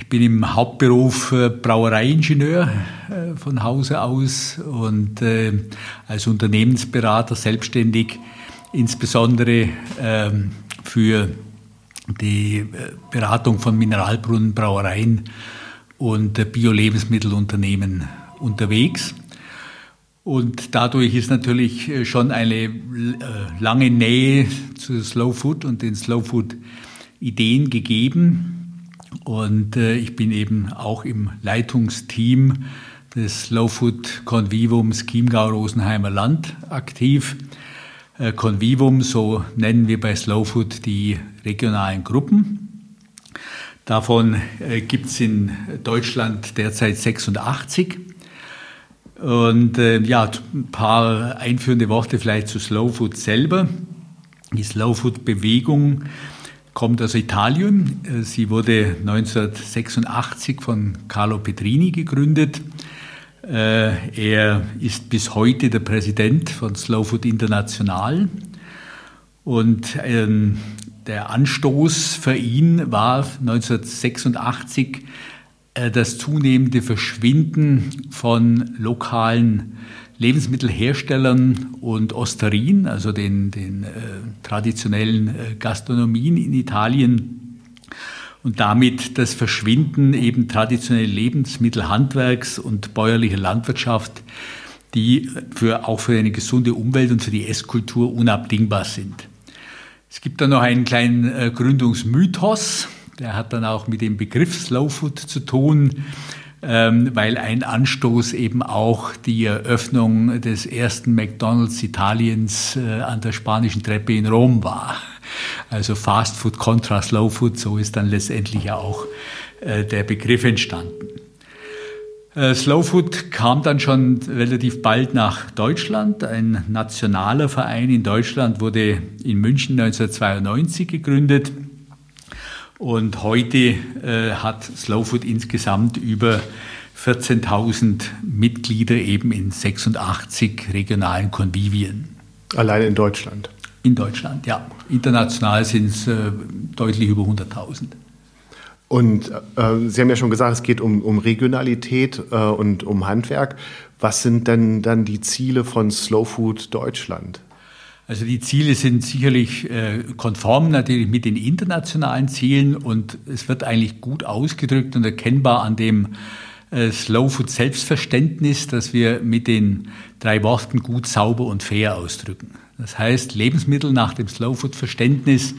ich bin im Hauptberuf äh, Brauereiingenieur äh, von Hause aus und äh, als Unternehmensberater selbstständig, insbesondere ähm, für die Beratung von Mineralbrunnen, Brauereien und Bio-Lebensmittelunternehmen unterwegs. Und dadurch ist natürlich schon eine lange Nähe zu Slow Food und den Slow Food Ideen gegeben. Und äh, ich bin eben auch im Leitungsteam des Slow Food Convivums Chiemgau-Rosenheimer Land aktiv. Äh, Convivum, so nennen wir bei Slow Food die regionalen Gruppen. Davon äh, gibt es in Deutschland derzeit 86. Und äh, ja, ein paar einführende Worte vielleicht zu Slow Food selber. Die Slow Food Bewegung kommt aus Italien. Sie wurde 1986 von Carlo Petrini gegründet. Äh, er ist bis heute der Präsident von Slow Food International. Und ähm, der Anstoß für ihn war 1986 äh, das zunehmende Verschwinden von lokalen Lebensmittelherstellern und Osterien, also den, den äh, traditionellen äh, Gastronomien in Italien. Und damit das Verschwinden eben traditionellen Lebensmittelhandwerks und bäuerlicher Landwirtschaft, die für, auch für eine gesunde Umwelt und für die Esskultur unabdingbar sind. Es gibt dann noch einen kleinen äh, Gründungsmythos, der hat dann auch mit dem Begriff Slow Food zu tun weil ein Anstoß eben auch die Eröffnung des ersten McDonald's Italiens äh, an der spanischen Treppe in Rom war. Also Fast Food contra Slow Food, so ist dann letztendlich auch äh, der Begriff entstanden. Äh, Slow Food kam dann schon relativ bald nach Deutschland. Ein nationaler Verein in Deutschland wurde in München 1992 gegründet. Und heute äh, hat Slow Food insgesamt über 14.000 Mitglieder eben in 86 regionalen Konvivien. Allein in Deutschland? In Deutschland, ja. International sind es äh, deutlich über 100.000. Und äh, Sie haben ja schon gesagt, es geht um, um Regionalität äh, und um Handwerk. Was sind denn dann die Ziele von Slow Food Deutschland? Also die Ziele sind sicherlich äh, konform natürlich mit den internationalen Zielen und es wird eigentlich gut ausgedrückt und erkennbar an dem äh, Slow Food Selbstverständnis, dass wir mit den drei Worten gut, sauber und fair ausdrücken. Das heißt, Lebensmittel nach dem Slow Food Verständnis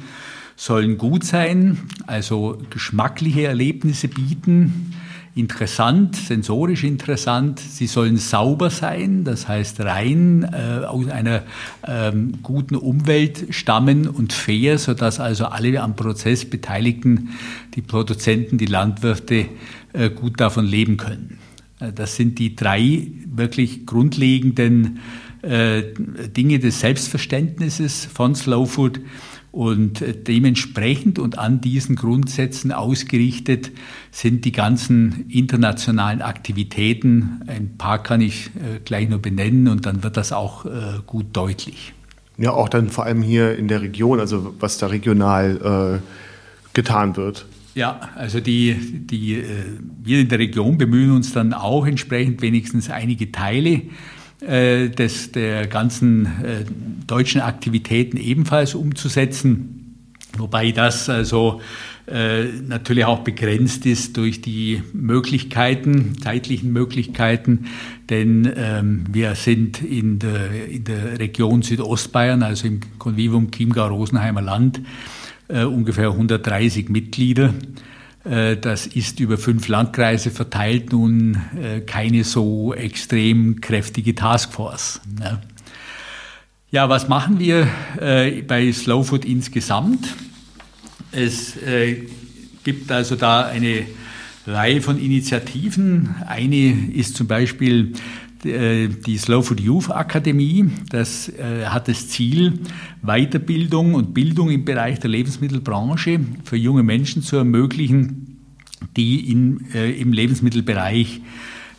sollen gut sein, also geschmackliche Erlebnisse bieten, interessant, sensorisch interessant. Sie sollen sauber sein, das heißt rein äh, aus einer ähm, guten Umwelt stammen und fair, sodass also alle am Prozess Beteiligten, die Produzenten, die Landwirte äh, gut davon leben können. Äh, das sind die drei wirklich grundlegenden äh, Dinge des Selbstverständnisses von Slow Food. Und dementsprechend und an diesen Grundsätzen ausgerichtet sind die ganzen internationalen Aktivitäten. Ein paar kann ich äh, gleich nur benennen und dann wird das auch äh, gut deutlich. Ja, auch dann vor allem hier in der Region, also was da regional äh, getan wird. Ja, also die, die, wir in der Region bemühen uns dann auch entsprechend wenigstens einige Teile äh, des, der ganzen äh, deutschen Aktivitäten ebenfalls umzusetzen. Wobei das also äh, natürlich auch begrenzt ist durch die Möglichkeiten, zeitlichen Möglichkeiten, denn ähm, wir sind in der, in der Region Südostbayern, also im Convivum Chiemgau-Rosenheimer Land, äh, ungefähr 130 Mitglieder. Äh, das ist über fünf Landkreise verteilt nun äh, keine so extrem kräftige Taskforce. Ja, was machen wir äh, bei Slow Food insgesamt? Es gibt also da eine Reihe von Initiativen. Eine ist zum Beispiel die Slow Food Youth Akademie. Das äh, hat das Ziel, Weiterbildung und Bildung im Bereich der Lebensmittelbranche für junge Menschen zu ermöglichen, die in, äh, im Lebensmittelbereich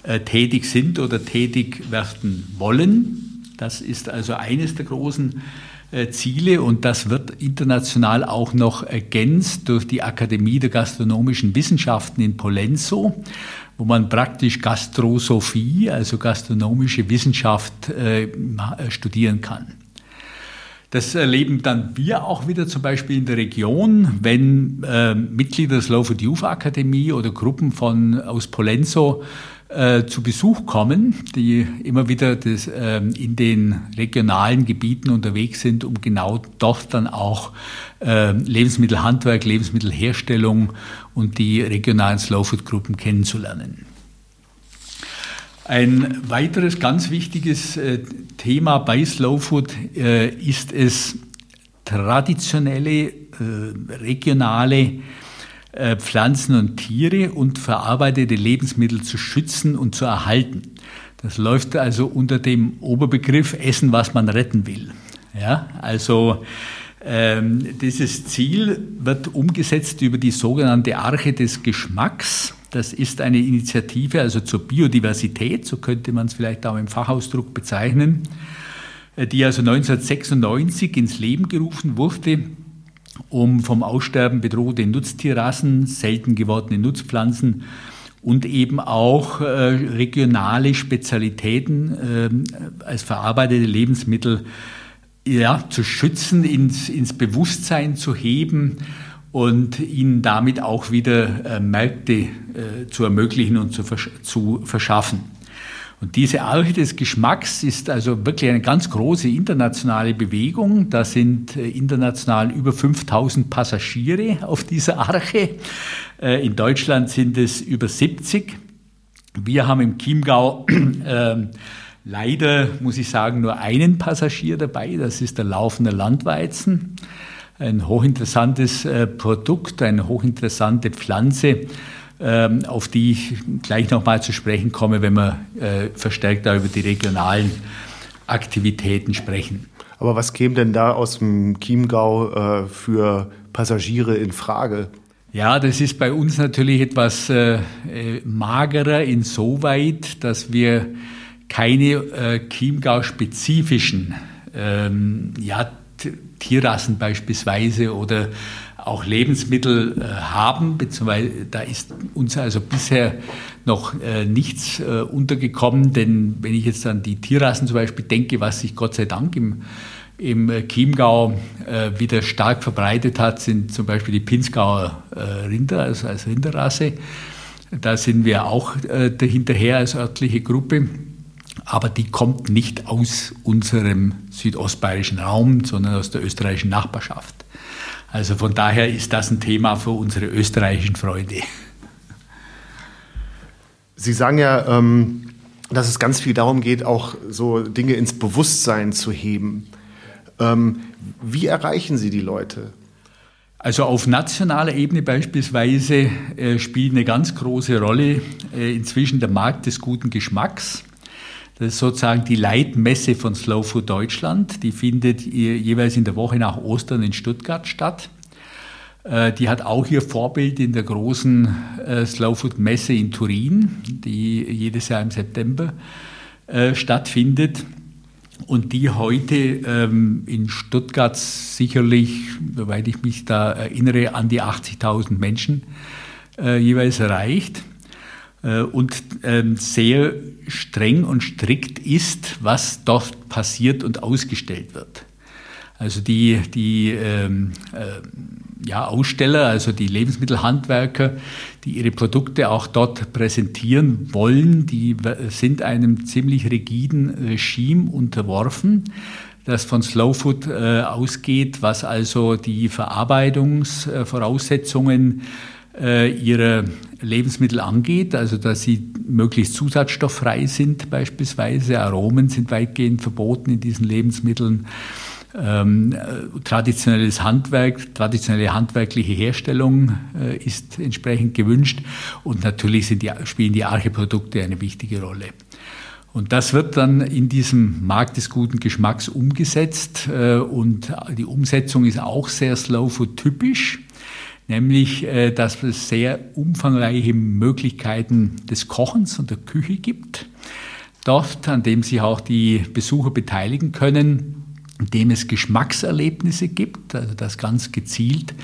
äh, tätig sind oder tätig werden wollen. Das ist also eines der großen äh, Ziele und das wird international auch noch ergänzt durch die Akademie der gastronomischen Wissenschaften in Polenzo wo man praktisch Gastrosophie, also gastronomische Wissenschaft, äh, studieren kann. Das erleben dann wir auch wieder zum Beispiel in der Region, wenn äh, Mitglieder der Slow Food Youth Akademie oder Gruppen von aus Polenzo äh, zu Besuch kommen, die immer wieder das, äh, in den regionalen Gebieten unterwegs sind, um genau dort dann auch äh, Lebensmittelhandwerk, Lebensmittelherstellung und die regionalen Slowfood-Gruppen kennenzulernen. Ein weiteres ganz wichtiges äh, Thema bei Slowfood äh, ist es, traditionelle, regionale Pflanzen und Tiere und verarbeitete Lebensmittel zu schützen und zu erhalten. Das läuft also unter dem Oberbegriff Essen, was man retten will. Ja, also ähm, dieses Ziel wird umgesetzt über die sogenannte Arche des Geschmacks. Das ist eine Initiative also zur Biodiversität, so könnte man es vielleicht auch im Fachausdruck bezeichnen, äh, die also 1996 ins Leben gerufen wurde um vom Aussterben bedrohte Nutztierrassen, selten gewordene Nutzpflanzen und eben auch äh, regionale Spezialitäten äh, als verarbeitete Lebensmittel ja, zu schützen, ins, ins Bewusstsein zu heben und ihnen damit auch wieder äh, Märkte zu ermöglichen und zu, versch zu verschaffen. Und diese Arche des Geschmacks ist also wirklich eine ganz große internationale Bewegung. Da sind äh, international über 5000 Passagiere auf dieser Arche. Äh, in Deutschland sind es über 70. Wir haben im Chiemgau äh, leider, muss ich sagen, nur einen Passagier dabei. Das ist der laufende Landweizen. Ein hochinteressantes äh, Produkt, eine hochinteressante Pflanze auf die ich gleich nochmal zu sprechen komme, wenn wir äh, verstärkt über die regionalen Aktivitäten sprechen. Aber was käme denn da aus dem Chiemgau äh, für Passagiere in Frage? Ja, das ist bei uns natürlich etwas äh, magerer insoweit, dass wir keine Chiemgau-spezifischen ähm, ja, Tierrassen beispielsweise oder auch Lebensmittel äh, haben, beziehungsweise da ist uns also bisher noch äh, nichts äh, untergekommen, denn wenn ich jetzt an die Tierrassen zum Beispiel denke, was sich Gott sei Dank im, im Chiemgau wieder stark verbreitet hat, sind zum Beispiel die Pinzgauer Rinder, also als Rinderrasse. Da sind wir auch dahinterher als örtliche Gruppe. Aber die kommt nicht aus unserem südostbayerischen Raum, sondern aus der österreichischen Nachbarschaft. Also von daher ist das ein Thema für unsere österreichischen Freunde. Sie sagen ja, ähm, dass es ganz viel darum geht, auch so Dinge ins Bewusstsein zu heben. Ähm, wie erreichen Sie die Leute? Also auf nationaler Ebene beispielsweise äh, spielt eine ganz große Rolle äh, inzwischen der Markt des guten Geschmacks. Das ist sozusagen die Leitmesse von Slow Food Deutschland. Die findet jeweils in der Woche nach Ostern in Stuttgart statt. Äh, die hat auch ihr Vorbild in der großen äh, Slow Food Messe in Turin, die jedes Jahr im September äh, stattfindet und die heute ähm, in Stuttgart sicherlich, soweit ich mich da erinnere, an die 80.000 Menschen jeweils erreicht. Äh, und ähm, sehr streng und strikt ist, was dort passiert und ausgestellt wird. Also die, die ähm, äh, ja, Aussteller, also die Lebensmittelhandwerker, die ihre Produkte auch dort präsentieren wollen, die sind einem ziemlich rigiden Regime unterworfen, das von Slow Food äh, ausgeht, was also die Verarbeitungsvoraussetzungen äh, ihrer Lebensmittel angeht, also dass sie möglichst zusatzstofffrei sind beispielsweise. Aromen sind weitgehend verboten in diesen Lebensmitteln. Ähm, äh, traditionelles Handwerk, traditionelle handwerkliche Herstellung äh, ist entsprechend gewünscht und natürlich die, spielen die Archeprodukte eine wichtige Rolle. Und das wird dann in diesem Markt des guten Geschmacks umgesetzt. Äh, und die Umsetzung ist auch sehr Slow Food typisch, nämlich, äh, dass es sehr umfangreiche Möglichkeiten des Kochens und der Küche gibt. Dort, an dem sich auch die Besucher beteiligen können, indem es Geschmackserlebnisse gibt, also dass ganz gezielt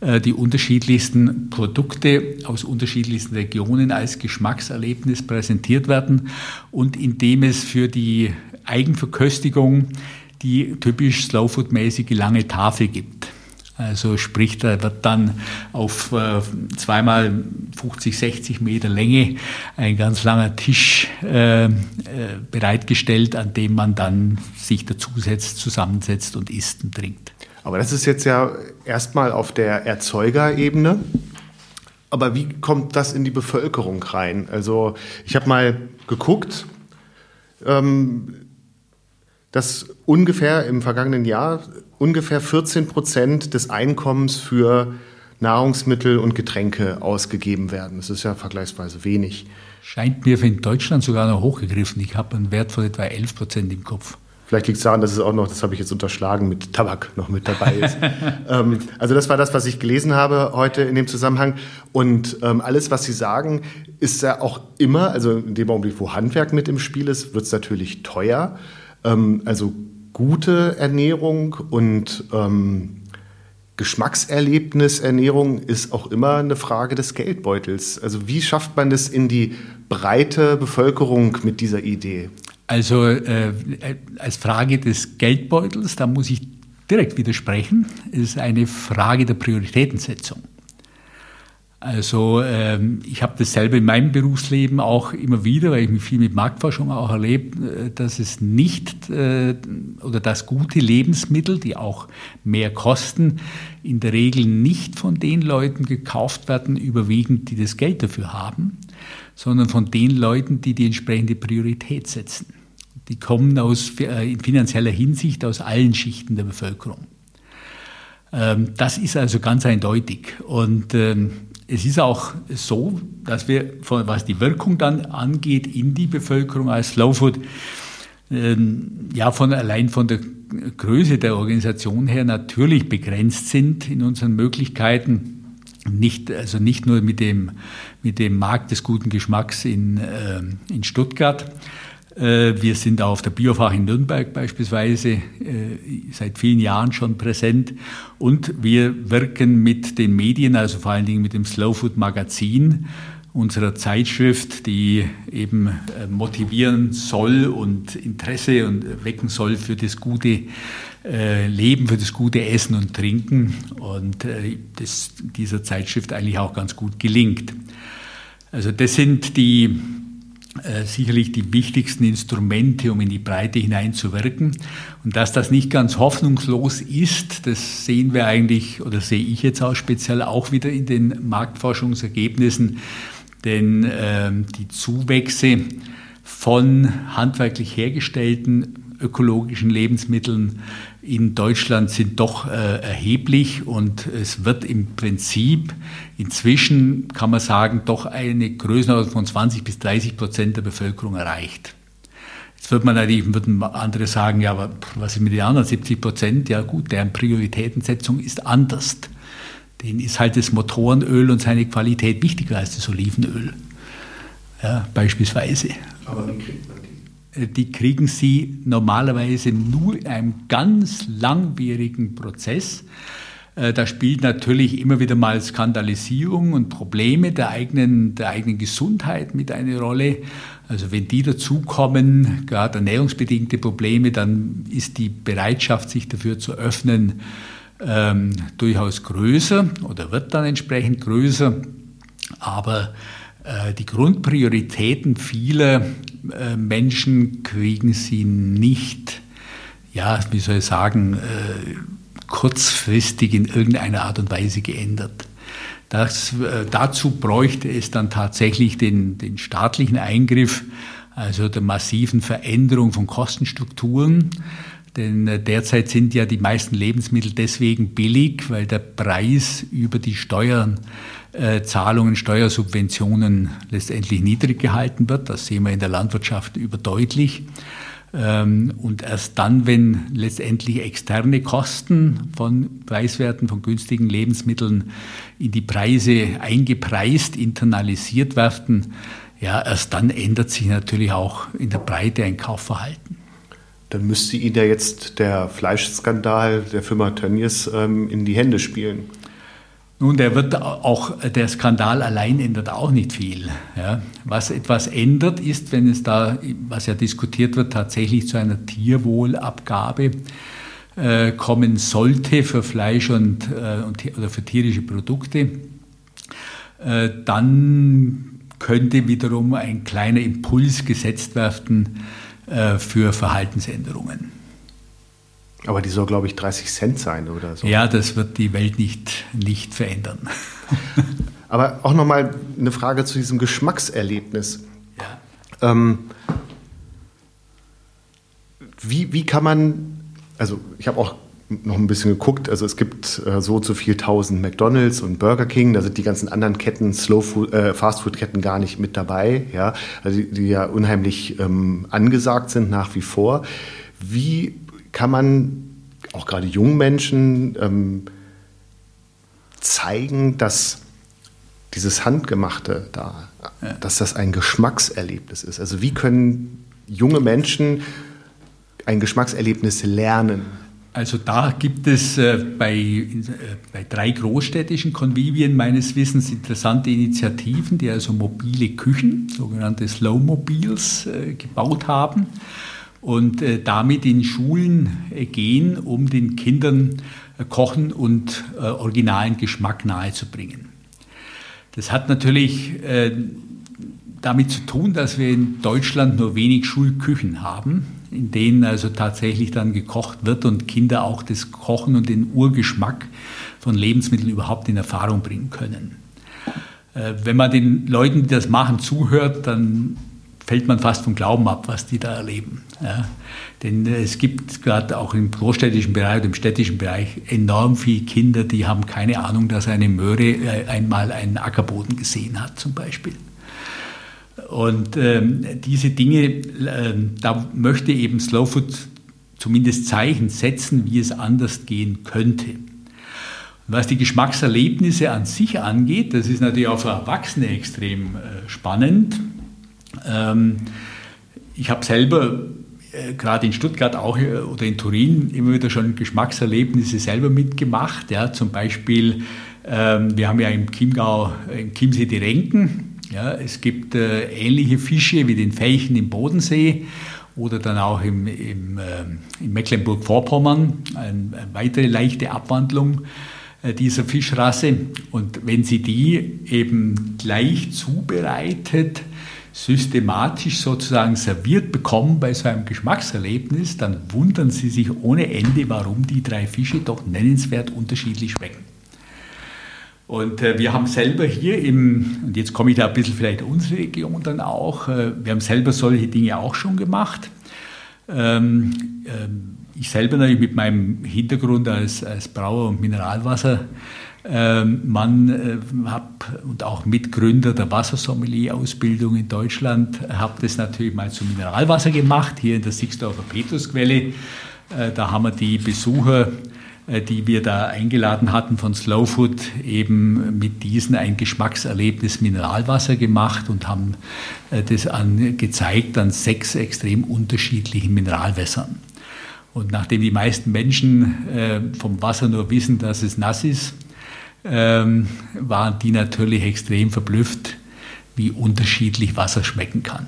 äh, die unterschiedlichsten Produkte aus unterschiedlichsten Regionen als Geschmackserlebnis präsentiert werden und indem es für die Eigenverköstigung die typisch Slowfood-mäßige lange Tafel gibt. Also sprich, da wird dann auf äh, zweimal 50, 60 Meter Länge ein ganz langer Tisch äh, äh, bereitgestellt, an dem man dann sich dazusetzt, zusammensetzt und isst und trinkt. Aber das ist jetzt ja erstmal auf der Erzeugerebene. Aber wie kommt das in die Bevölkerung rein? Also ich habe mal geguckt, ähm, dass ungefähr im vergangenen Jahr ungefähr 14 Prozent des Einkommens für Nahrungsmittel und Getränke ausgegeben werden. Das ist ja vergleichsweise wenig. Scheint mir in Deutschland sogar noch hochgegriffen. Ich habe einen Wert von etwa 11 Prozent im Kopf. Vielleicht liegt es daran, dass es auch noch, das habe ich jetzt unterschlagen, mit Tabak noch mit dabei ist. ähm, also das war das, was ich gelesen habe heute in dem Zusammenhang. Und ähm, alles, was Sie sagen, ist ja auch immer, also in dem Augenblick, wo Handwerk mit im Spiel ist, wird es natürlich teuer. Ähm, also gute Ernährung und ähm, Geschmackserlebnisernährung ist auch immer eine Frage des Geldbeutels. Also wie schafft man das in die breite Bevölkerung mit dieser Idee? Also äh, als Frage des Geldbeutels, da muss ich direkt widersprechen, ist eine Frage der Prioritätensetzung. Also ähm, ich habe dasselbe in meinem Berufsleben auch immer wieder, weil ich mich viel mit Marktforschung auch erlebe, äh, dass es nicht äh, oder dass gute Lebensmittel, die auch mehr kosten, in der Regel nicht von den Leuten gekauft werden, überwiegend, die das Geld dafür haben, sondern von den Leuten, die die entsprechende Priorität setzen. Die kommen aus, äh, in finanzieller Hinsicht aus allen Schichten der Bevölkerung. Ähm, das ist also ganz eindeutig. Und ähm, es ist auch so, dass wir, was die Wirkung dann angeht, in die Bevölkerung als Slow Food, ähm, ja, von allein von der Größe der Organisation her natürlich begrenzt sind in unseren Möglichkeiten. Nicht, also nicht nur mit dem, mit dem Markt des guten Geschmacks in, äh, in Stuttgart, wir sind auch auf der Biofach in Nürnberg beispielsweise äh, seit vielen Jahren schon präsent und wir wirken mit den Medien, also vor allen Dingen mit dem Slow Food Magazin unserer Zeitschrift, die eben äh, motivieren soll und Interesse und wecken soll für das gute Leben, für das gute Essen und Trinken und das dieser Zeitschrift eigentlich auch ganz gut gelingt. Also das sind die äh, sicherlich die wichtigsten Instrumente, um in die Breite hineinzuwirken. Und dass das nicht ganz hoffnungslos ist, das sehen wir eigentlich oder sehe ich jetzt auch speziell auch wieder in den Marktforschungsergebnissen, denn äh, die Zuwächse von handwerklich hergestellten ökologischen Lebensmitteln in Deutschland sind doch äh, erheblich und es wird im Prinzip inzwischen, kann man sagen, doch eine Größenordnung von 20 bis 30 Prozent der Bevölkerung erreicht. Jetzt wird man natürlich, würden andere sagen, ja, aber was ist mit den anderen 70 Prozent? Ja gut, deren Prioritätensetzung ist anders. Denen ist halt das Motorenöl und seine Qualität wichtiger als das Olivenöl. Ja, beispielsweise. Aber wie kriegt man die kriegen sie normalerweise nur in einem ganz langwierigen Prozess. Äh, da spielt natürlich immer wieder mal Skandalisierung und Probleme der eigenen, der eigenen Gesundheit mit eine Rolle. Also wenn die dazukommen, gerade ernährungsbedingte Probleme, dann ist die Bereitschaft, sich dafür zu öffnen, ähm, durchaus größer oder wird dann entsprechend größer. Aber äh, die Grundprioritäten vieler Menschen kriegen sie nicht, ja, wie soll ich sagen, äh, kurzfristig in irgendeiner Art und Weise geändert. Das, dazu bräuchte es dann tatsächlich den, den staatlichen Eingriff, also der massiven Veränderung von Kostenstrukturen, Denn äh, derzeit sind ja die meisten Lebensmittel deswegen billig, weil der Preis über die Steuern, äh, Zahlungen, Steuersubventionen letztendlich niedrig gehalten wird. Das sehen wir in der Landwirtschaft überdeutlich. Ähm, und erst dann, wenn letztendlich externe Kosten von preiswerten, von günstigen Lebensmitteln in die Preise eingepreist, internalisiert werden, ja, erst dann ändert sich natürlich auch in der Breite ein Kaufverhalten. Dann müsste Ihnen ja jetzt der Fleischskandal der Firma Tönnies ähm, in die Hände spielen. Nun, der wird auch, der Skandal allein ändert auch nicht viel. Ja. Was etwas ändert, ist, wenn es da, was ja diskutiert wird, tatsächlich zu einer Tierwohlabgabe äh, kommen sollte für Fleisch und, äh, und, oder für tierische Produkte, äh, dann könnte wiederum ein kleiner Impuls gesetzt werden äh, für Verhaltensänderungen. Aber die soll, glaube ich, 30 Cent sein oder so. Ja, das wird die Welt nicht, nicht verändern. Aber auch nochmal eine Frage zu diesem Geschmackserlebnis. Ja. Ähm, wie, wie kann man, also ich habe auch noch ein bisschen geguckt, also es gibt äh, so und so viel tausend McDonalds und Burger King, da sind die ganzen anderen Ketten, Slow Food, äh, Fast Food Ketten gar nicht mit dabei, ja, also die, die ja unheimlich ähm, angesagt sind nach wie vor. Wie kann man auch gerade jungen Menschen ähm, zeigen, dass dieses Handgemachte da, ja. dass das ein Geschmackserlebnis ist. Also wie können junge Menschen ein Geschmackserlebnis lernen? Also da gibt es äh, bei, äh, bei drei großstädtischen Konvivien meines Wissens interessante Initiativen, die also mobile Küchen, sogenannte Slow Mobiles, äh, gebaut haben und äh, damit in Schulen äh, gehen, um den Kindern äh, Kochen und originalen Geschmack nahezubringen. Das hat natürlich damit zu tun, dass wir in Deutschland nur wenig Schulküchen haben, in denen also tatsächlich dann gekocht wird und Kinder auch das Kochen und den Urgeschmack von Lebensmitteln überhaupt in Erfahrung bringen können. Wenn man den Leuten, die das machen, zuhört, dann fällt man fast vom Glauben ab, was die da erleben. Ja. Denn äh, es gibt gerade auch im großstädtischen Bereich oder im städtischen Bereich enorm viele Kinder, die haben keine Ahnung, dass eine Möhre äh, einmal einen Ackerboden gesehen hat zum Beispiel. Und ähm, diese Dinge, äh, da möchte eben Slow Food zumindest Zeichen setzen, wie es anders gehen könnte. Was die Geschmackserlebnisse an sich angeht, das ist natürlich auch für Erwachsene extrem äh, spannend. Ähm, ich habe selber äh, gerade in Stuttgart auch äh, oder in Turin immer wieder schon Geschmackserlebnisse selber mitgemacht. Ja, zum Beispiel, ähm, wir haben ja im Chiemgau, im Chiemsee die Renken. Ja, es gibt äh, ähnliche Fische wie den Felchen im Bodensee oder dann auch im, im, äh, in Mecklenburg-Vorpommern, ein, eine weitere leichte Abwandlung äh, dieser Fischrasse. Und wenn Sie die eben gleich zubereitet, systematisch sozusagen serviert bekommen bei so einem Geschmackserlebnis, dann wundern Sie sich ohne Ende, warum die drei Fische doch nennenswert unterschiedlich schmecken. Und äh, wir haben selber hier im, und jetzt komme ich da ein bisschen vielleicht unsere Region dann auch, äh, wir haben selber solche Dinge auch schon gemacht. Ähm, äh, ich selber natürlich mit meinem Hintergrund als, als Brauer und Mineralwasser ähm, Mann äh, hab, und auch Mitgründer der Wassersommelier-Ausbildung in Deutschland, habe das natürlich mal zum Mineralwasser gemacht, hier in der Sixdorfer Petrusquelle. Äh, da haben wir die Besucher, äh, die wir da eingeladen hatten von Slow Food, eben mit diesen ein Geschmackserlebnis Mineralwasser gemacht und haben das an, gezeigt an sechs extrem unterschiedlichen Mineralwässern. Und nachdem die meisten Menschen vom Wasser nur wissen, dass es nass ist, ähm, waren die natürlich extrem verblüfft, wie unterschiedlich Wasser schmecken kann.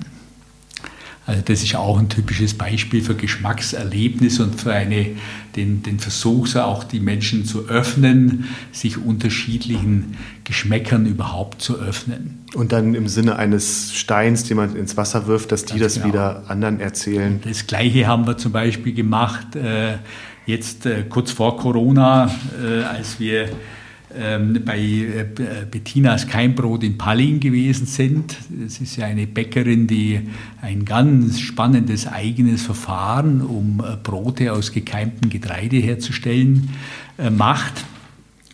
Also das ist auch ein typisches Beispiel für Geschmackserlebnis und für eine, den, den Versuch, auch die Menschen zu öffnen, sich unterschiedlichen Geschmäckern überhaupt zu öffnen. Und dann im Sinne eines Steins, den man ins Wasser wirft, dass die Ganz das genau. wieder anderen erzählen. Das Gleiche haben wir zum Beispiel gemacht, äh, jetzt äh, kurz vor Corona, äh, als wir ähm, bei äh, Bettinas Keimbrot in Palling gewesen sind. Es ist ja eine Bäckerin, die ein ganz spannendes eigenes Verfahren, um äh, Brote aus gekeimtem Getreide herzustellen, äh, macht.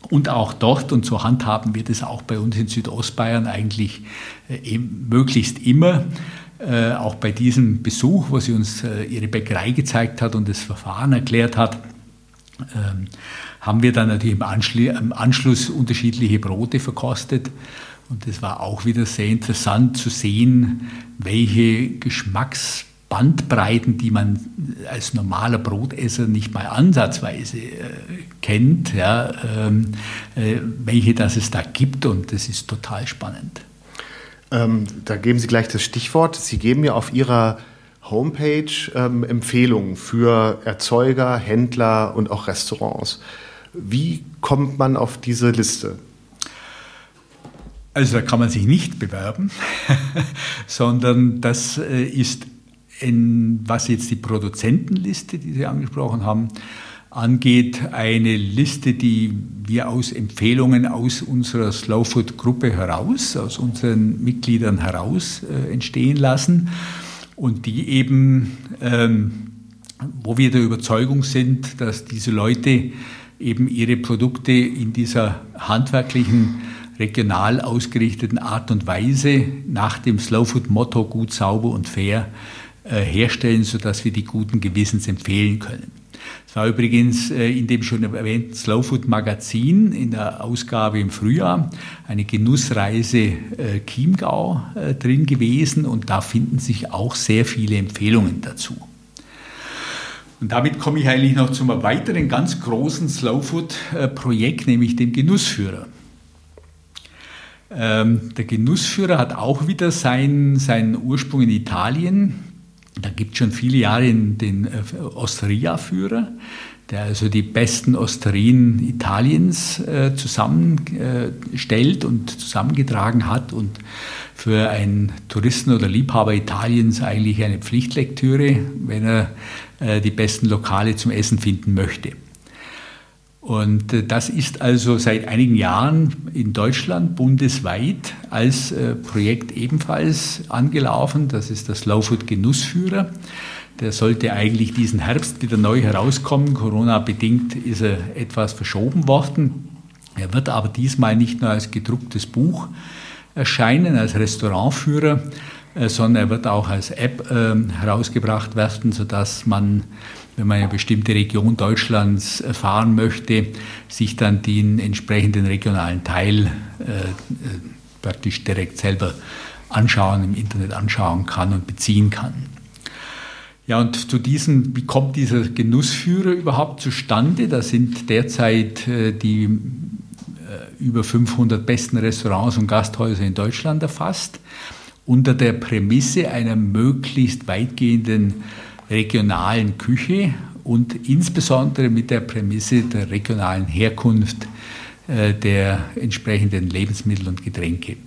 Und auch dort, und so handhaben wir das auch bei uns in Südostbayern eigentlich möglichst immer, auch bei diesem Besuch, wo sie uns ihre Bäckerei gezeigt hat und das Verfahren erklärt hat, ähm, haben wir dann natürlich im, Anschli im Anschluss unterschiedliche Brote verkostet. Und es war auch wieder sehr interessant zu sehen, welche Geschmacksbandbreiten, die man als normaler Brotesser nicht mal ansatzweise äh, kennt, ja, ähm, äh, welche das es da gibt. Und das ist total spannend. Ähm, da geben Sie gleich das Stichwort. Sie geben mir auf Ihrer Homepage ähm, Empfehlungen für Erzeuger, Händler und auch Restaurants. Wie kommt man auf diese Liste? Also da kann man sich nicht bewerben, sondern das äh, ist, in, was jetzt die Produzentenliste, die Sie angesprochen haben, angeht, eine Liste, die wir aus Empfehlungen aus unserer Slow Food Gruppe heraus, aus unseren Mitgliedern heraus äh, entstehen lassen und die eben, ähm, wo wir der Überzeugung sind, dass diese Leute eben ihre Produkte in dieser handwerklichen, regional ausgerichteten Art und Weise nach dem Slow Food Motto gut, sauber und fair äh, herstellen, sodass wir die guten Gewissens empfehlen können. Es war übrigens äh, in dem schon erwähnten Slow Food Magazin in der Ausgabe im Frühjahr eine Genussreise äh, Chiemgau drin gewesen und da finden sich auch sehr viele Empfehlungen dazu. Und damit komme ich eigentlich noch zum weiteren ganz großen Slow Food-Projekt, nämlich dem Genussführer. Ähm, der Genussführer hat auch wieder seinen, seinen Ursprung in Italien. Da gibt es schon viele Jahre den äh, Osteria-Führer, der also die besten Osterien Italiens äh, zusammenstellt äh, und zusammengetragen hat und für einen Touristen oder Liebhaber Italiens eigentlich eine Pflichtlektüre, wenn er die besten Lokale zum Essen finden möchte. Und äh, das ist also seit einigen Jahren in Deutschland bundesweit als äh, Projekt ebenfalls angelaufen. Das ist der Slow Genussführer. Der sollte eigentlich diesen Herbst wieder neu herauskommen. Corona-bedingt ist er etwas verschoben worden. Er wird aber diesmal nicht nur als gedrucktes Buch erscheinen, als Restaurantführer, äh, sondern er wird auch als App ähm, herausgebracht werden, sodass man, wenn man eine bestimmte Region Deutschlands erfahren möchte, sich dann den entsprechenden regionalen Teil äh, äh, praktisch direkt selber anschauen, im Internet anschauen kann und beziehen kann. Ja, und zu diesem, wie kommt dieser Genussführer überhaupt zustande? Da sind derzeit die über 500 besten Restaurants und Gasthäuser in Deutschland erfasst unter der Prämisse einer möglichst weitgehenden regionalen Küche und insbesondere mit der Prämisse der regionalen Herkunft äh, der entsprechenden Lebensmittel und Getränke.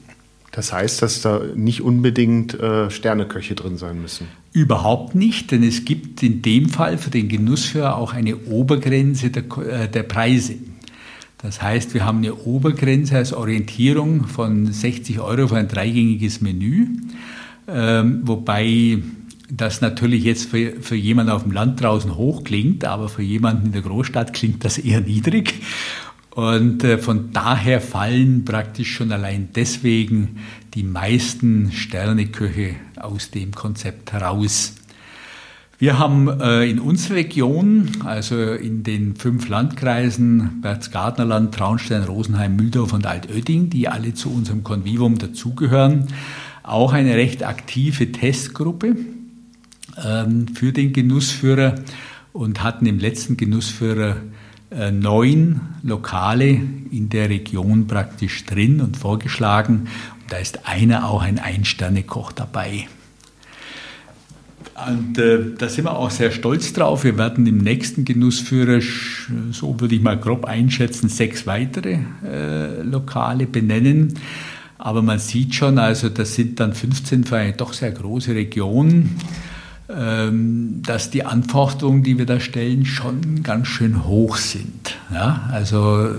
Das heißt, dass da nicht unbedingt äh, Sterneköche drin sein müssen? Überhaupt nicht, denn es gibt in dem Fall für den Genussführer auch eine Obergrenze der, äh, der Preise. Das heißt, wir haben eine Obergrenze als Orientierung von 60 Euro für ein dreigängiges Menü, ähm, wobei das natürlich jetzt für, für jemanden auf dem Land draußen hoch klingt, aber für jemanden in der Großstadt klingt das eher niedrig. Und äh, von daher fallen praktisch schon allein deswegen die meisten Sterneköche aus dem Konzept heraus. Wir haben äh, in unserer Region, also in den fünf Landkreisen Berchtesgadenerland, Traunstein, Rosenheim, Mühldorf und Altötting, die alle zu unserem Convivum dazugehören, auch eine recht aktive Testgruppe ähm, für den Genussführer und hatten im letzten Genussführer äh, neun Lokale in der Region praktisch drin und vorgeschlagen. Und da ist einer auch ein Ein-Sterne-Koch dabei. Und äh, da sind wir auch sehr stolz drauf. Wir werden im nächsten Genussführer, so würde ich mal grob einschätzen, sechs weitere äh, Lokale benennen. Aber man sieht schon, also das sind dann 15 für eine doch sehr große Region. ähm, dass die Anforderungen, die wir da stellen, schon ganz schön hoch sind. Ja? Also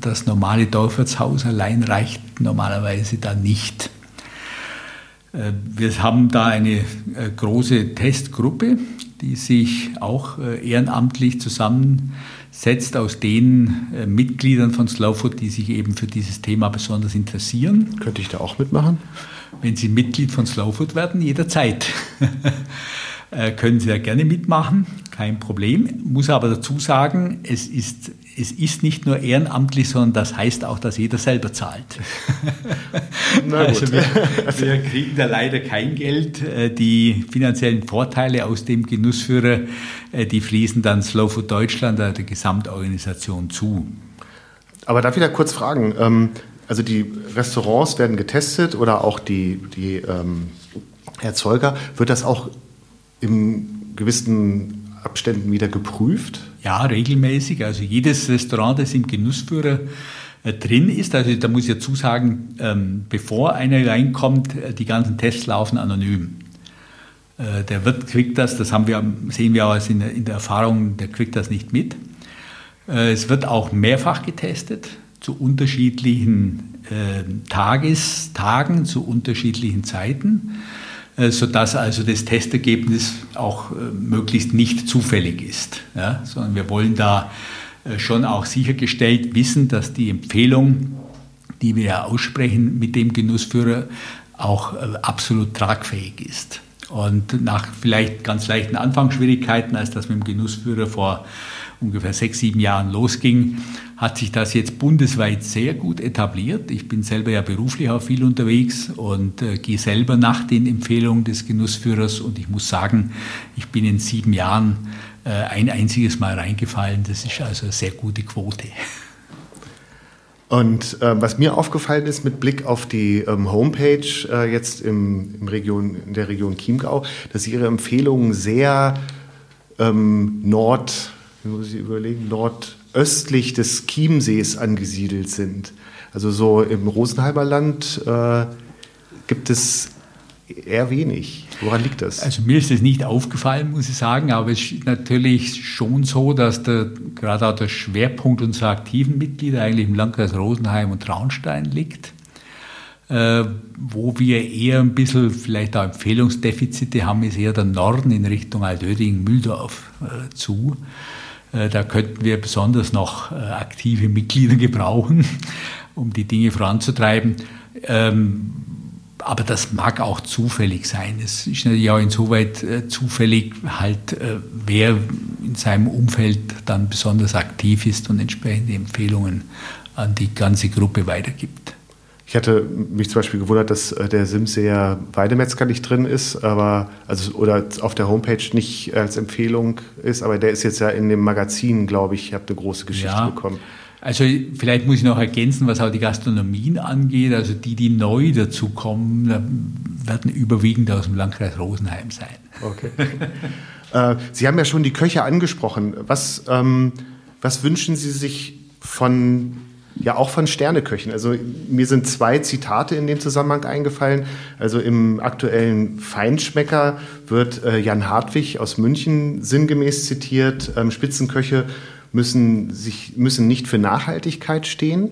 das normale Dorfwirtshaus allein reicht normalerweise da nicht. Äh, wir haben da eine äh, große Testgruppe, die sich auch äh, ehrenamtlich zusammensetzt aus den Mitgliedern von Slowfood, die sich eben für dieses Thema besonders interessieren. Könnte ich da auch mitmachen? Wenn Sie Mitglied von Slowfood werden, jederzeit. können Sie ja gerne mitmachen, kein Problem. Muss aber dazu sagen, es ist es ist nicht nur ehrenamtlich, sondern das heißt auch, dass jeder selber zahlt. also wir, wir, kriegen da leider kein Geld. Äh, die finanziellen Vorteile aus dem Genussführer, äh, die fließen dann Slow Food Deutschland, der Gesamtorganisation zu. Aber darf ich da kurz fragen? Ähm, also die Restaurants werden getestet oder auch die, die ähm, Erzeuger. Wird das auch im gewissen Abständen wieder geprüft? Ja, regelmäßig. Also jedes Restaurant, das im Genussführer äh, drin ist, also da muss ich dazu sagen, ähm, bevor einer reinkommt, äh, die ganzen Tests laufen anonym. Äh, der Wirt kriegt das, das haben wir, sehen wir auch in der, in der Erfahrung, der kriegt das nicht mit. Es wird auch mehrfach getestet zu unterschiedlichen äh, Tagestagen, zu unterschiedlichen Zeiten. Äh, sodass also das Testergebnis auch äh, möglichst nicht zufällig ist, ja, sondern wir wollen da äh, schon auch sichergestellt wissen, dass die Empfehlung, die wir ja aussprechen mit dem Genussführer, auch absolut tragfähig ist. Und nach vielleicht ganz leichten Anfangsschwierigkeiten, als das mit dem Genussführer vor ungefähr sechs, sieben Jahren losging, hat sich das jetzt bundesweit sehr gut etabliert. Ich bin selber ja beruflich auch viel unterwegs und äh, gehe selber nach den Empfehlungen des Genussführers und ich muss sagen, ich bin in sieben Jahren äh, ein einziges Mal reingefallen. Das ist also eine sehr gute Quote. Und äh, was mir aufgefallen ist mit Blick auf die ähm, Homepage äh, jetzt im, im Region, in der Region Chiemgau, dass Ihre Empfehlungen sehr ähm, nord, muss ich überlegen, nordöstlich des Chiemsees angesiedelt sind. Also so im Rosenheimer Land äh, gibt es eher wenig. Woran liegt das? Also mir ist das nicht aufgefallen, muss ich sagen, aber es ist natürlich schon so, dass der, gerade auch der Schwerpunkt unserer aktiven Mitglieder eigentlich im Landkreis Rosenheim und Traunstein liegt. Äh, wo wir eher ein bisschen vielleicht auch Empfehlungsdefizite haben, ist eher der Norden in Richtung Altöding, Mühldorf äh, zu. Äh, da könnten wir besonders noch äh, aktive Mitglieder gebrauchen, um die Dinge voranzutreiben. Ähm, aber das mag auch zufällig sein. Es ist natürlich auch insoweit äh, zufällig, halt, wer in seinem Umfeld dann besonders aktiv ist und entsprechende Empfehlungen an die ganze Gruppe weitergibt. Ich hatte mich zum Beispiel gewundert, dass äh, der Simseer Weidemetzger nicht drin ist, aber also oder auf der Homepage nicht als Empfehlung ist, aber der ist jetzt ja in dem Magazin, glaube ich, ich habe eine große Geschichte ja. bekommen. Also vielleicht muss ich noch ergänzen, was auch die Gastronomien angeht. Also die, die neu dazukommen, werden überwiegend aus dem Landkreis Rosenheim sein. Okay. äh, Sie haben ja schon die Köche angesprochen. Was, ähm, was wünschen Sie sich von ja auch von Sterneköchen. Also mir sind zwei Zitate in dem Zusammenhang eingefallen. Also im aktuellen Feinschmecker wird äh, Jan Hartwig aus München sinngemäß zitiert, ähm, Spitzenköche müssen, sich, müssen nicht für Nachhaltigkeit stehen.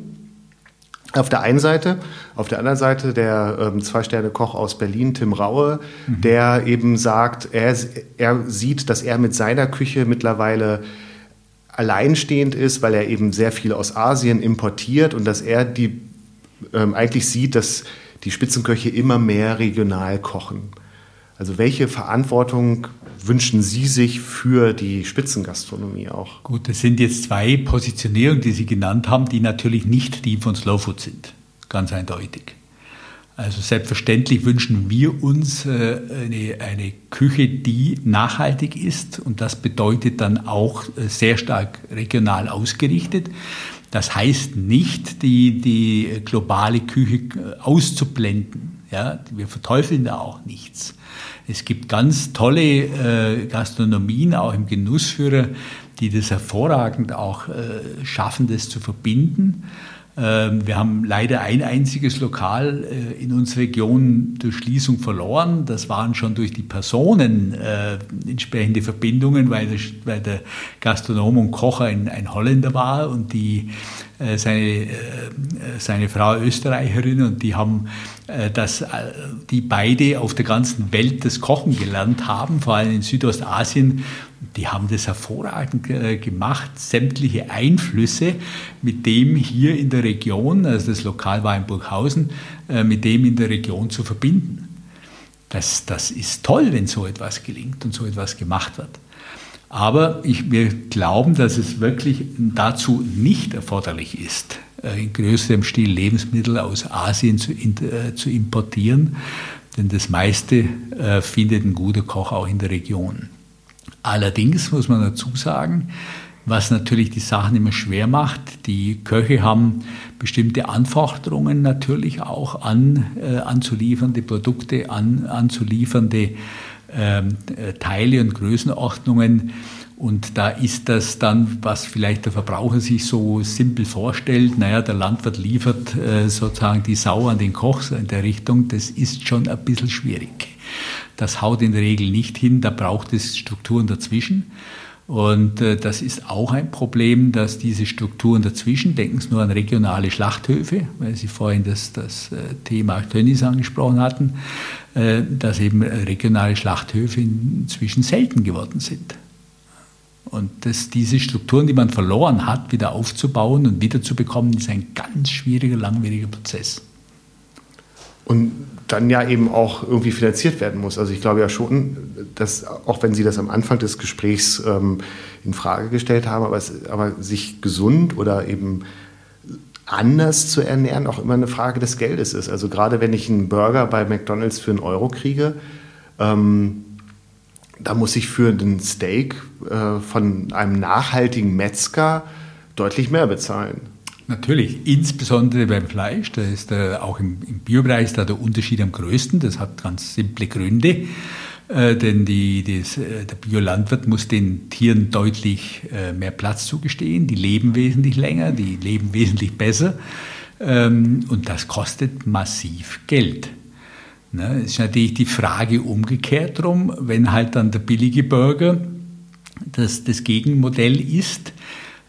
Auf der einen Seite, auf der anderen Seite der ähm, Zwei-Sterne-Koch aus Berlin, Tim Raue, mhm. der eben sagt, er, er sieht, dass er mit seiner Küche mittlerweile alleinstehend ist, weil er eben sehr viel aus Asien importiert und dass er die ähm, eigentlich sieht, dass die Spitzenköche immer mehr regional kochen. Also welche Verantwortung wünschen Sie sich für die Spitzengastronomie auch? Gut, das sind jetzt zwei Positionierungen, die Sie genannt haben, die natürlich nicht die von Slowfood sind. Ganz eindeutig. Also selbstverständlich wünschen wir uns äh, eine, eine, Küche, die nachhaltig ist und das bedeutet dann auch äh, sehr stark regional ausgerichtet. Das heißt nicht, die, die globale Küche äh, auszublenden. Ja, wir verteufeln da auch nichts. Es gibt ganz tolle Gastronomien, auch im Genussführer, die das hervorragend auch äh, schaffen, das zu verbinden. Ähm, wir haben leider ein einziges Lokal äh, in unserer Region durch Schließung verloren. Das waren schon durch die Personen äh, entsprechende Verbindungen, weil der, Gastronom und Koch ein, Holländer war und die seine, seine Frau Österreicherin und die haben äh, das, die beide auf der ganzen Welt das Kochen gelernt haben, vor allem in Südostasien. Die haben das hervorragend gemacht, sämtliche Einflüsse mit dem hier in der Region, also das Lokal war in Burghausen, mit dem in der Region zu verbinden. Das, das ist toll, wenn so etwas gelingt und so etwas gemacht wird. Aber ich, wir glauben, dass es wirklich dazu nicht erforderlich ist, äh, in größerem Stil Lebensmittel aus Asien zu, äh, zu importieren, denn das meiste äh, findet ein guter Koch auch in der Region. Allerdings muss man dazu sagen, was natürlich die Sachen immer schwer macht. Die Köche haben bestimmte Anforderungen natürlich auch an äh, anzuliefernde Produkte, an anzuliefernde ähm, äh, Teile und Größenordnungen. Und da ist das dann, was vielleicht der Verbraucher sich so simpel vorstellt, naja, der Landwirt liefert äh, sozusagen die Sau an den Koch in der Richtung, das ist schon ein bisschen schwierig. Das haut in der Regel nicht hin, da braucht es Strukturen dazwischen. Und äh, das ist auch ein Problem, dass diese Strukturen dazwischen, denken Sie nur an regionale Schlachthöfe, weil Sie vorhin das, das äh, Thema Tönnies angesprochen hatten, äh, dass eben regionale Schlachthöfe inzwischen selten geworden sind. Und dass diese Strukturen, die man verloren hat, wieder aufzubauen und wiederzubekommen, ist ein ganz schwieriger, langwieriger Prozess. Und dann ja eben auch irgendwie finanziert werden muss. Also ich glaube ja schon, dass auch wenn Sie das am Anfang des Gesprächs ähm, in Frage gestellt haben, aber, es, aber sich gesund oder eben anders zu ernähren auch immer eine Frage des Geldes ist. Also gerade wenn ich einen Burger bei McDonald's für einen Euro kriege, ähm, da muss ich für einen Steak äh, von einem nachhaltigen Metzger deutlich mehr bezahlen. Natürlich, insbesondere beim Fleisch, da ist der, auch im, im Biobereich ist da der Unterschied am größten. Das hat ganz simple Gründe, äh, denn die, das, äh, der Biolandwirt muss den Tieren deutlich äh, mehr Platz zugestehen. Die leben wesentlich länger, die leben wesentlich besser ähm, und das kostet massiv Geld. Ne, ist natürlich die Frage umgekehrt drum, wenn halt dann der billige Burger das, das Gegenmodell ist,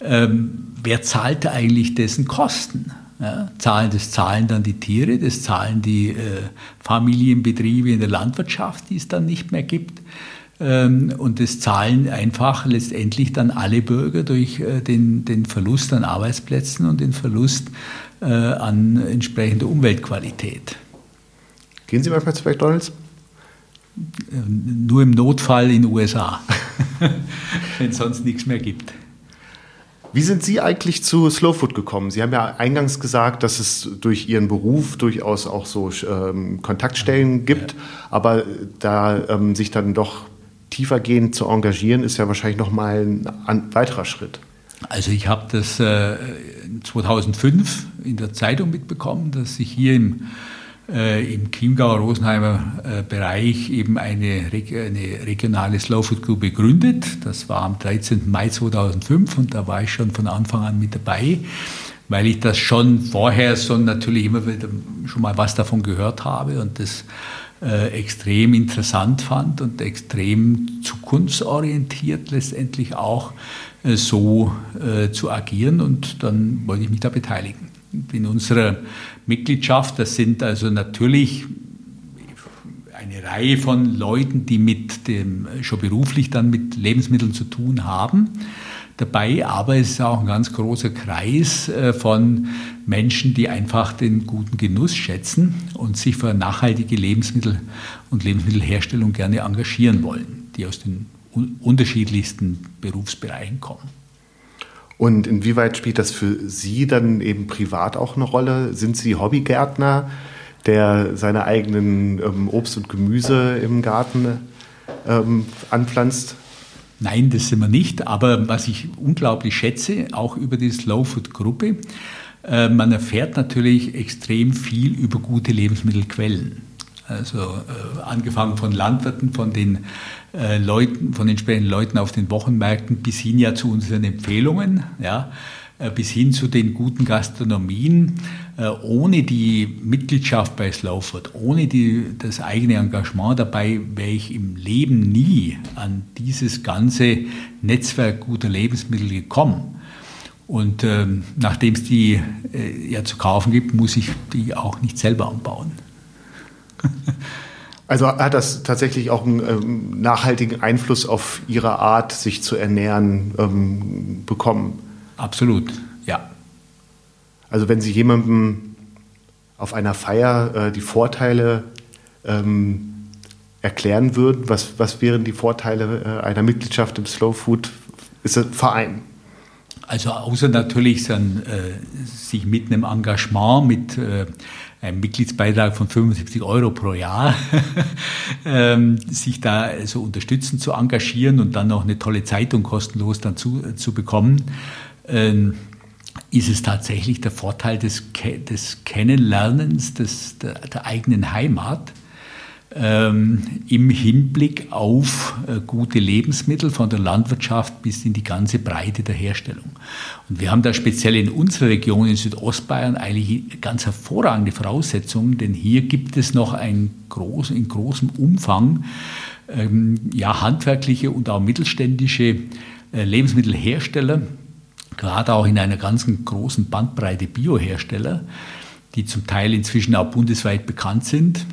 ähm, wer zahlt eigentlich dessen Kosten? Ja, zahlen, das zahlen dann die Tiere, das zahlen die äh, Familienbetriebe in der Landwirtschaft, die es dann nicht mehr gibt. Ähm, und das zahlen einfach letztendlich dann alle Bürger durch äh, den, den Verlust an Arbeitsplätzen und den Verlust äh, an entsprechender Umweltqualität. Gehen Sie manchmal zu McDonalds? Ähm, nur im Notfall in den USA, wenn es sonst nichts mehr gibt. Wie sind Sie eigentlich zu Slow Food gekommen? Sie haben ja eingangs gesagt, dass es durch Ihren Beruf durchaus auch so ähm, Kontaktstellen gibt, ja. aber da ähm, sich dann doch tiefergehend zu engagieren, ist ja wahrscheinlich nochmal ein, ein weiterer Schritt. Also ich habe das äh, 2005 in der Zeitung mitbekommen, dass sich hier im im Chiemgauer Rosenheimer äh, Bereich eben eine, eine regionale Slow Food Group gegründet. Das war am 13. Mai 2005 und da war ich schon von Anfang an mit dabei, weil ich das schon vorher so natürlich immer wieder schon mal was davon gehört habe und das äh, extrem interessant fand und extrem zukunftsorientiert letztendlich auch äh, so äh, zu agieren und dann wollte ich mich da beteiligen in unserer Mitgliedschaft. Das sind also natürlich eine Reihe von Leuten, die mit dem, schon beruflich dann mit Lebensmitteln zu tun haben dabei, aber es ist auch ein ganz großer Kreis äh, von Menschen, die einfach den guten Genuss schätzen und sich für nachhaltige Lebensmittel und Lebensmittelherstellung gerne engagieren wollen, die aus den unterschiedlichsten Berufsbereichen kommen. Und inwieweit spielt das für Sie dann eben privat auch eine Rolle? Sind Sie Hobbygärtner, der seine eigenen ähm, Obst und Gemüse im Garten ähm, anpflanzt? Nein, das sind wir nicht. Aber was ich unglaublich schätze, auch über die Slow Food Gruppe, äh, man erfährt natürlich extrem viel über gute Lebensmittelquellen. Also äh, angefangen von Landwirten, von den äh, Leuten, von entsprechenden Leuten auf den Wochenmärkten bis hin ja zu unseren Empfehlungen. Ja. äh, bis hin zu den guten Gastronomien. Äh, ohne die Mitgliedschaft bei Slow Food, ohne die, das eigene Engagement dabei, wäre ich im Leben nie an dieses ganze Netzwerk guter Lebensmittel gekommen. Und ähm, nachdem es die äh, ja zu kaufen gibt, muss ich die auch nicht selber anbauen. Also hat das tatsächlich auch einen ähm, nachhaltigen Einfluss auf Ihre Art, sich zu ernähren, ähm, bekommen? Absolut, ja. Also wenn Sie jemandem auf einer Feier äh, die Vorteile ähm, erklären würden, was, was wären die Vorteile äh, einer Mitgliedschaft im Slow Food ist das Verein? Also außer natürlich dann, äh, sich mit einem Engagement, mit äh, einem Mitgliedsbeitrag von 75 Euro pro Jahr, ähm, sich da so unterstützen zu engagieren und dann noch eine tolle Zeitung kostenlos dann zu, zu bekommen, ähm, ist es tatsächlich der Vorteil des, des Kennenlernens des, der, der eigenen Heimat im Hinblick auf äh, gute Lebensmittel von der Landwirtschaft bis in die ganze Breite der Herstellung. Und wir haben da speziell in unserer Region in Südostbayern eigentlich ganz hervorragende Voraussetzungen, denn hier gibt es noch ein groß, in großem Umfang ähm, ja, handwerkliche und auch mittelständische äh, Lebensmittelhersteller, gerade auch in einer ganzen großen Bandbreite Biohersteller, die zum Teil inzwischen auch bundesweit bekannt sind.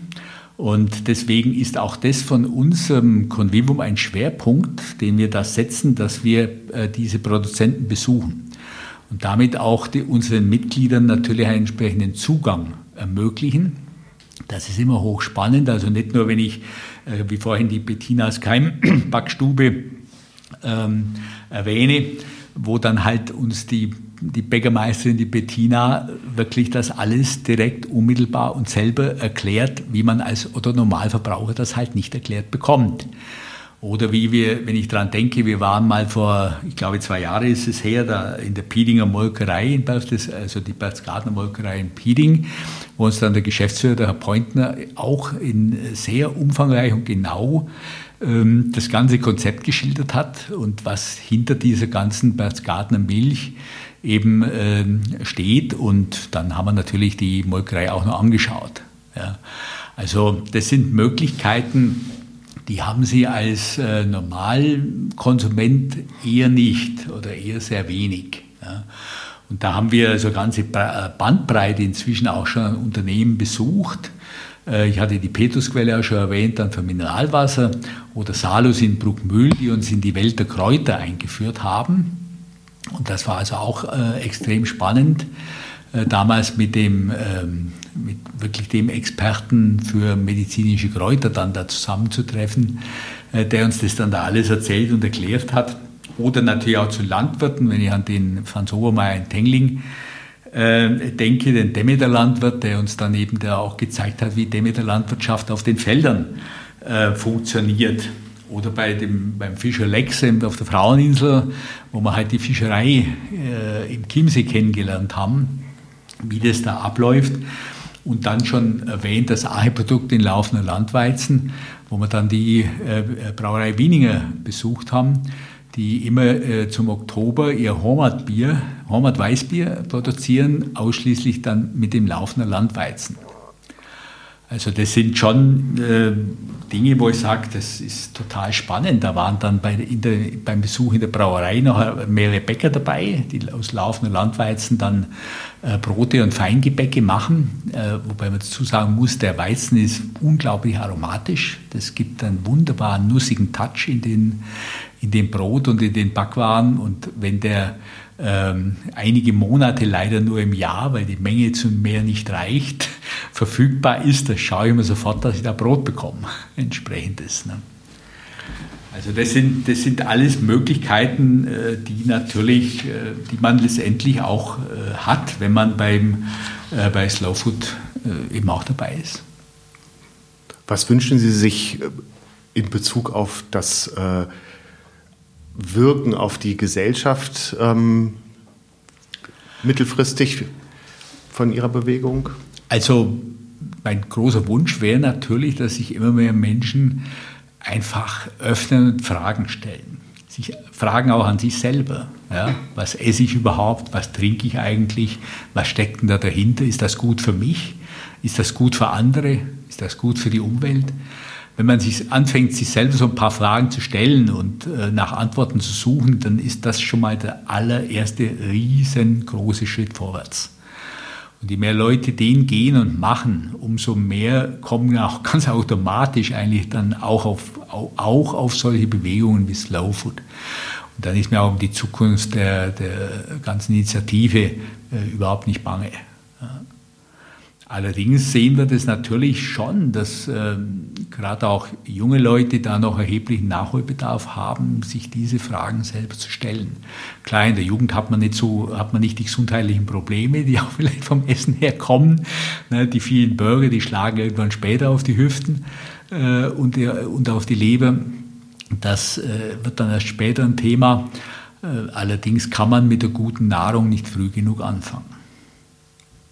Und deswegen ist auch das von unserem Convivum ein Schwerpunkt, den wir da setzen, dass wir äh, diese Produzenten besuchen und damit auch die, unseren Mitgliedern natürlich einen entsprechenden Zugang ermöglichen. Das ist immer hochspannend, also nicht nur, wenn ich, äh, wie vorhin die Bettinas Keimbackstube ähm, erwähne, wo dann halt uns die die Bäckermeisterin, die Bettina, wirklich das alles direkt, unmittelbar und selber erklärt, wie man als Otto Normalverbraucher das halt nicht erklärt bekommt. Oder wie wir, wenn ich daran denke, wir waren mal vor, ich glaube zwei Jahre ist es her, da in der Piedinger Molkerei, in Berchtesgaden, also die Berchtesgadener Molkerei in Pieding, wo uns dann der Geschäftsführer, der Herr Pointner, auch in sehr umfangreich und genau ähm, das ganze Konzept geschildert hat und was hinter dieser ganzen Berchtesgadener Milch eben äh, steht. Und dann haben wir natürlich die Molkerei auch noch angeschaut. Also das sind Möglichkeiten, die haben Sie als äh, Normalkonsument eher nicht oder eher sehr wenig. Und da haben wir also ganze äh, Bandbreite inzwischen auch schon an Unternehmen besucht. Äh, ich hatte die Petrusquelle auch schon erwähnt, dann für Mineralwasser oder Salus in Bruckmühl, die uns in die Welt der Kräuter eingeführt haben. Und das war also auch äh, extrem spannend, äh, damals mit dem, ähm, mit wirklich dem Experten für medizinische Kräuter dann da zusammenzutreffen, äh, der uns das dann da alles erzählt und erklärt hat. Oder natürlich auch zu Landwirten, wenn ich an den Franz Obermeier in Tengling äh, denke, den Demeter-Landwirt, der uns dann eben da auch gezeigt hat, wie Demeter-Landwirtschaft auf den Feldern äh, funktioniert. Oder bei dem, beim Fischer Lex auf der Fraueninsel, wo wir halt die Fischerei äh, im Chiemsee kennengelernt haben, wie das da abläuft. Und dann schon erwähnt das Ahe-Produkt in laufender Landweizen, wo wir dann die äh, Brauerei Wieninger besucht haben, die immer äh, zum Oktober ihr Hormat-Bier, Hormat-Weißbier produzieren, ausschließlich dann mit dem laufender Landweizen. Also das sind schon äh, Dinge, wo ich sage, das ist total spannend. Da waren dann bei, der, beim Besuch in der Brauerei noch mehrere Bäcker dabei, die aus laufenden Landweizen dann äh, Brote und Feingebäcke machen. Äh, wobei man dazu sagen muss, der Weizen ist unglaublich aromatisch. Das gibt einen wunderbaren nussigen Touch in den, in dem Brot und in den Backwaren. Und wenn der ähm, einige Monate leider nur im Jahr, weil die Menge zum Meer nicht reicht, verfügbar ist, da schaue ich mir sofort, dass ich da Brot bekomme, entsprechendes. Ne? Also das sind, das sind alles Möglichkeiten, äh, die natürlich, äh, die man letztendlich auch äh, hat, wenn man beim, bei Slow Food eben auch dabei ist. Was wünschen Sie sich in Bezug auf das Wirken auf die Gesellschaft ähm, mittelfristig von Ihrer Bewegung? Also mein großer Wunsch wäre natürlich, dass sich immer mehr Menschen einfach öffnen und Fragen stellen sich fragen auch an sich selber, ja, was esse ich überhaupt, was trinke ich eigentlich, was steckt denn da dahinter, ist das gut für mich, ist das gut für andere, ist das gut für die Umwelt? Wenn man sich anfängt, sich selber so ein paar Fragen zu stellen und äh, nach Antworten zu suchen, dann ist das schon mal der allererste riesengroße Schritt vorwärts. Und je mehr Leute den gehen und machen, umso mehr kommen auch ganz automatisch eigentlich dann auch auf, auch auf solche Bewegungen wie Slow Food. Und dann ist mir auch um die Zukunft der, der ganzen Initiative äh, überhaupt nicht bange. Allerdings sehen wir das natürlich schon, dass ähm, gerade auch junge Leute da noch erheblichen Nachholbedarf haben, sich diese Fragen selber zu stellen. Klar, in der Jugend hat man nicht so, hat man nicht die gesundheitlichen Probleme, die auch vielleicht vom Essen her kommen. Ne, die vielen Burger, die schlagen irgendwann später auf die Hüften äh, und, und auf die Leber. Das äh, wird dann erst später ein Thema. Äh, allerdings kann man mit der guten Nahrung nicht früh genug anfangen.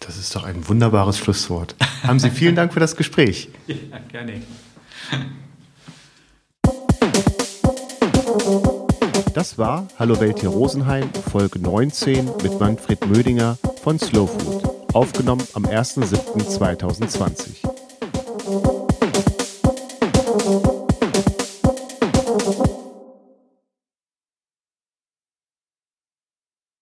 Das ist doch ein wunderbares Schlusswort. Haben Sie vielen Dank für das Gespräch. Ja, gerne. Das war Hallo Welt hier Rosenheim, Folge 19 mit Manfred Mödinger von Slow Food, aufgenommen am 1.7.2020.